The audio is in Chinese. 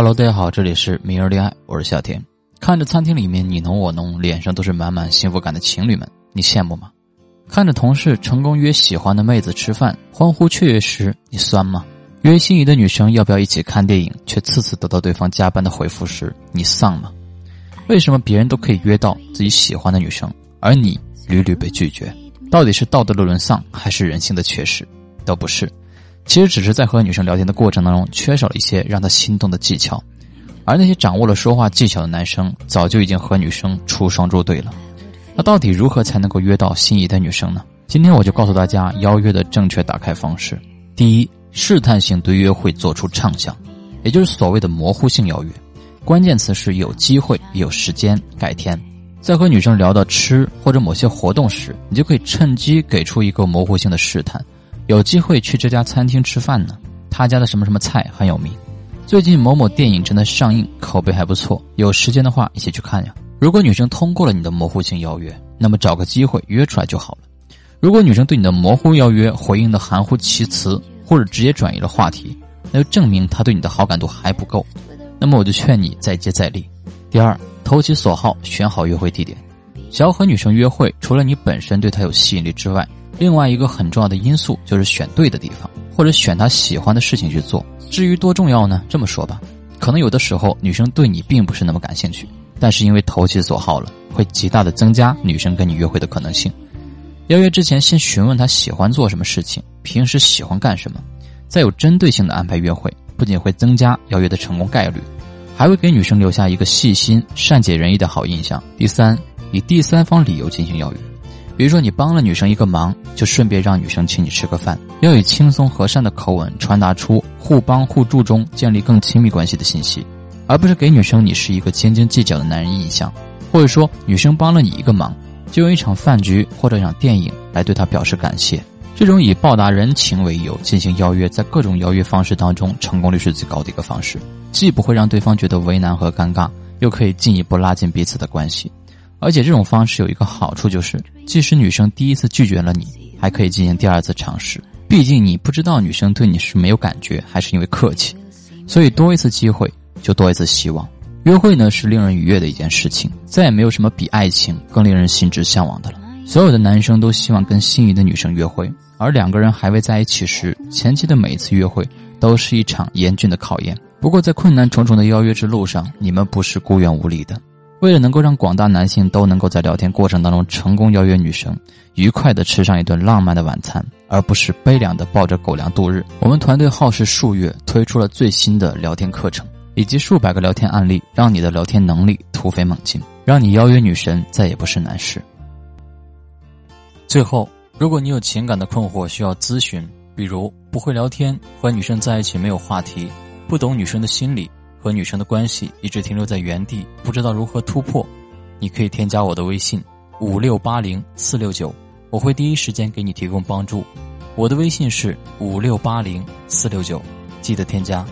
Hello，大家好，这里是明日恋爱，我是夏天。看着餐厅里面你侬我侬，脸上都是满满幸福感的情侣们，你羡慕吗？看着同事成功约喜欢的妹子吃饭，欢呼雀跃时，你酸吗？约心仪的女生要不要一起看电影，却次次得到对方加班的回复时，你丧吗？为什么别人都可以约到自己喜欢的女生，而你屡屡被拒绝？到底是道德的沦丧，还是人性的缺失？都不是。其实只是在和女生聊天的过程当中，缺少了一些让她心动的技巧，而那些掌握了说话技巧的男生，早就已经和女生出双入对了。那到底如何才能够约到心仪的女生呢？今天我就告诉大家邀约的正确打开方式。第一，试探性对约会做出畅想，也就是所谓的模糊性邀约，关键词是有机会、有时间、改天。在和女生聊到吃或者某些活动时，你就可以趁机给出一个模糊性的试探。有机会去这家餐厅吃饭呢，他家的什么什么菜很有名。最近某某电影正在上映，口碑还不错。有时间的话，一起去看呀。如果女生通过了你的模糊性邀约，那么找个机会约出来就好了。如果女生对你的模糊邀约回应的含糊其辞，或者直接转移了话题，那就证明她对你的好感度还不够。那么我就劝你再接再厉。第二，投其所好，选好约会地点。想要和女生约会，除了你本身对她有吸引力之外，另外一个很重要的因素就是选对的地方，或者选他喜欢的事情去做。至于多重要呢？这么说吧，可能有的时候女生对你并不是那么感兴趣，但是因为投其所好了，会极大的增加女生跟你约会的可能性。邀约之前先询问她喜欢做什么事情，平时喜欢干什么，再有针对性的安排约会，不仅会增加邀约的成功概率，还会给女生留下一个细心、善解人意的好印象。第三，以第三方理由进行邀约。比如说，你帮了女生一个忙，就顺便让女生请你吃个饭，要以轻松和善的口吻传达出互帮互助中建立更亲密关系的信息，而不是给女生你是一个斤斤计较的男人印象。或者说，女生帮了你一个忙，就用一场饭局或者一场电影来对她表示感谢。这种以报答人情为由进行邀约，在各种邀约方式当中，成功率是最高的一个方式，既不会让对方觉得为难和尴尬，又可以进一步拉近彼此的关系。而且这种方式有一个好处，就是即使女生第一次拒绝了你，还可以进行第二次尝试。毕竟你不知道女生对你是没有感觉，还是因为客气，所以多一次机会就多一次希望。约会呢是令人愉悦的一件事情，再也没有什么比爱情更令人心之向往的了。所有的男生都希望跟心仪的女生约会，而两个人还未在一起时，前期的每一次约会都是一场严峻的考验。不过在困难重重的邀约之路上，你们不是孤远无力的。为了能够让广大男性都能够在聊天过程当中成功邀约女生，愉快的吃上一顿浪漫的晚餐，而不是悲凉的抱着狗粮度日，我们团队耗时数月推出了最新的聊天课程，以及数百个聊天案例，让你的聊天能力突飞猛进，让你邀约女神再也不是难事。最后，如果你有情感的困惑需要咨询，比如不会聊天，和女生在一起没有话题，不懂女生的心理。和女生的关系一直停留在原地，不知道如何突破，你可以添加我的微信五六八零四六九，我会第一时间给你提供帮助。我的微信是五六八零四六九，记得添加。